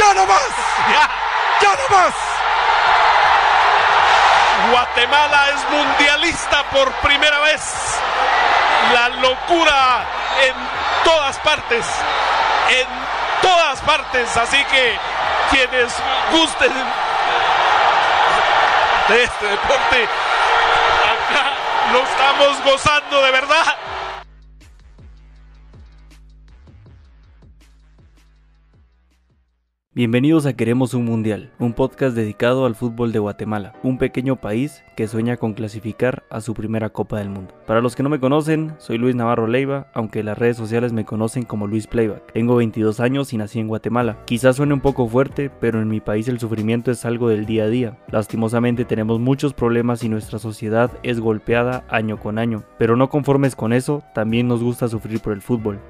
¡Ya no más! Ya. ¡Ya no más! Guatemala es mundialista por primera vez. La locura en todas partes. En todas partes. Así que quienes gusten de este deporte, acá lo estamos gozando de verdad. Bienvenidos a Queremos un Mundial, un podcast dedicado al fútbol de Guatemala, un pequeño país que sueña con clasificar a su primera Copa del Mundo. Para los que no me conocen, soy Luis Navarro Leiva, aunque las redes sociales me conocen como Luis Playback. Tengo 22 años y nací en Guatemala. Quizás suene un poco fuerte, pero en mi país el sufrimiento es algo del día a día. Lastimosamente tenemos muchos problemas y nuestra sociedad es golpeada año con año. Pero no conformes con eso, también nos gusta sufrir por el fútbol.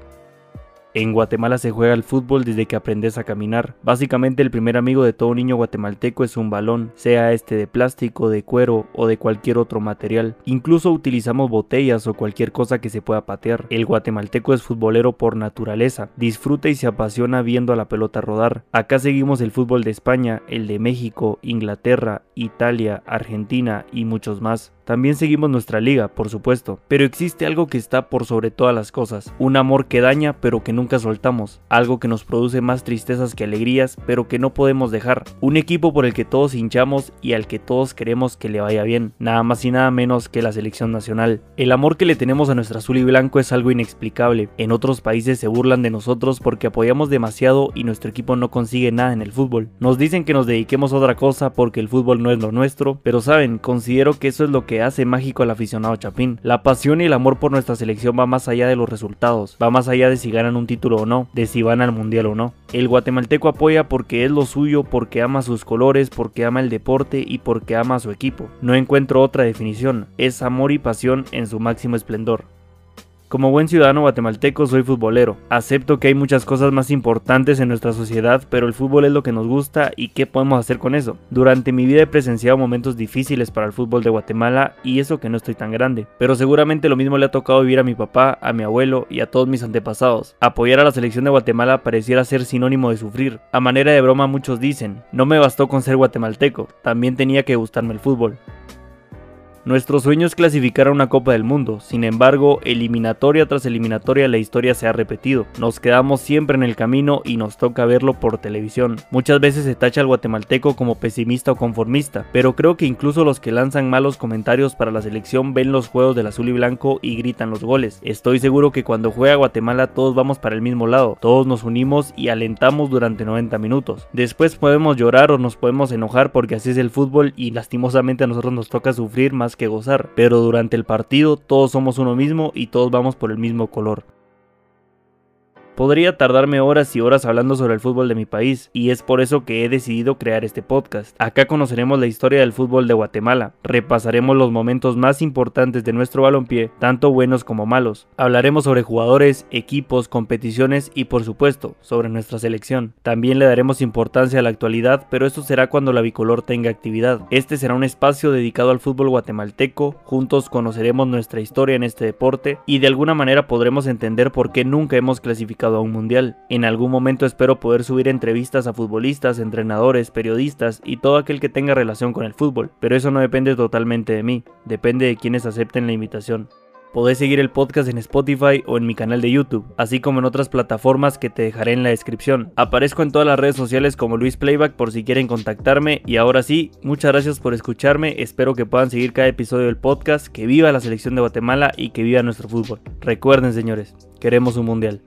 En Guatemala se juega el fútbol desde que aprendes a caminar. Básicamente el primer amigo de todo niño guatemalteco es un balón, sea este de plástico, de cuero o de cualquier otro material. Incluso utilizamos botellas o cualquier cosa que se pueda patear. El guatemalteco es futbolero por naturaleza, disfruta y se apasiona viendo a la pelota rodar. Acá seguimos el fútbol de España, el de México, Inglaterra, Italia, Argentina y muchos más. También seguimos nuestra liga, por supuesto, pero existe algo que está por sobre todas las cosas, un amor que daña pero que nunca soltamos, algo que nos produce más tristezas que alegrías pero que no podemos dejar, un equipo por el que todos hinchamos y al que todos queremos que le vaya bien, nada más y nada menos que la selección nacional. El amor que le tenemos a nuestra azul y blanco es algo inexplicable, en otros países se burlan de nosotros porque apoyamos demasiado y nuestro equipo no consigue nada en el fútbol. Nos dicen que nos dediquemos a otra cosa porque el fútbol no es lo nuestro, pero saben, considero que eso es lo que hace mágico al aficionado Chapín. La pasión y el amor por nuestra selección va más allá de los resultados, va más allá de si ganan un título o no, de si van al mundial o no. El guatemalteco apoya porque es lo suyo, porque ama sus colores, porque ama el deporte y porque ama a su equipo. No encuentro otra definición, es amor y pasión en su máximo esplendor. Como buen ciudadano guatemalteco soy futbolero. Acepto que hay muchas cosas más importantes en nuestra sociedad, pero el fútbol es lo que nos gusta y qué podemos hacer con eso. Durante mi vida he presenciado momentos difíciles para el fútbol de Guatemala y eso que no estoy tan grande. Pero seguramente lo mismo le ha tocado vivir a mi papá, a mi abuelo y a todos mis antepasados. Apoyar a la selección de Guatemala pareciera ser sinónimo de sufrir. A manera de broma muchos dicen, no me bastó con ser guatemalteco, también tenía que gustarme el fútbol. Nuestro sueño es clasificar a una Copa del Mundo, sin embargo, eliminatoria tras eliminatoria la historia se ha repetido. Nos quedamos siempre en el camino y nos toca verlo por televisión. Muchas veces se tacha al guatemalteco como pesimista o conformista, pero creo que incluso los que lanzan malos comentarios para la selección ven los juegos del azul y blanco y gritan los goles. Estoy seguro que cuando juega Guatemala todos vamos para el mismo lado, todos nos unimos y alentamos durante 90 minutos. Después podemos llorar o nos podemos enojar porque así es el fútbol y lastimosamente a nosotros nos toca sufrir más que gozar, pero durante el partido todos somos uno mismo y todos vamos por el mismo color. Podría tardarme horas y horas hablando sobre el fútbol de mi país, y es por eso que he decidido crear este podcast. Acá conoceremos la historia del fútbol de Guatemala, repasaremos los momentos más importantes de nuestro balompié, tanto buenos como malos. Hablaremos sobre jugadores, equipos, competiciones y por supuesto, sobre nuestra selección. También le daremos importancia a la actualidad, pero eso será cuando la bicolor tenga actividad. Este será un espacio dedicado al fútbol guatemalteco, juntos conoceremos nuestra historia en este deporte y de alguna manera podremos entender por qué nunca hemos a un mundial. En algún momento espero poder subir entrevistas a futbolistas, entrenadores, periodistas y todo aquel que tenga relación con el fútbol, pero eso no depende totalmente de mí, depende de quienes acepten la invitación. Podés seguir el podcast en Spotify o en mi canal de YouTube, así como en otras plataformas que te dejaré en la descripción. Aparezco en todas las redes sociales como Luis Playback por si quieren contactarme y ahora sí, muchas gracias por escucharme, espero que puedan seguir cada episodio del podcast, que viva la selección de Guatemala y que viva nuestro fútbol. Recuerden señores, queremos un mundial.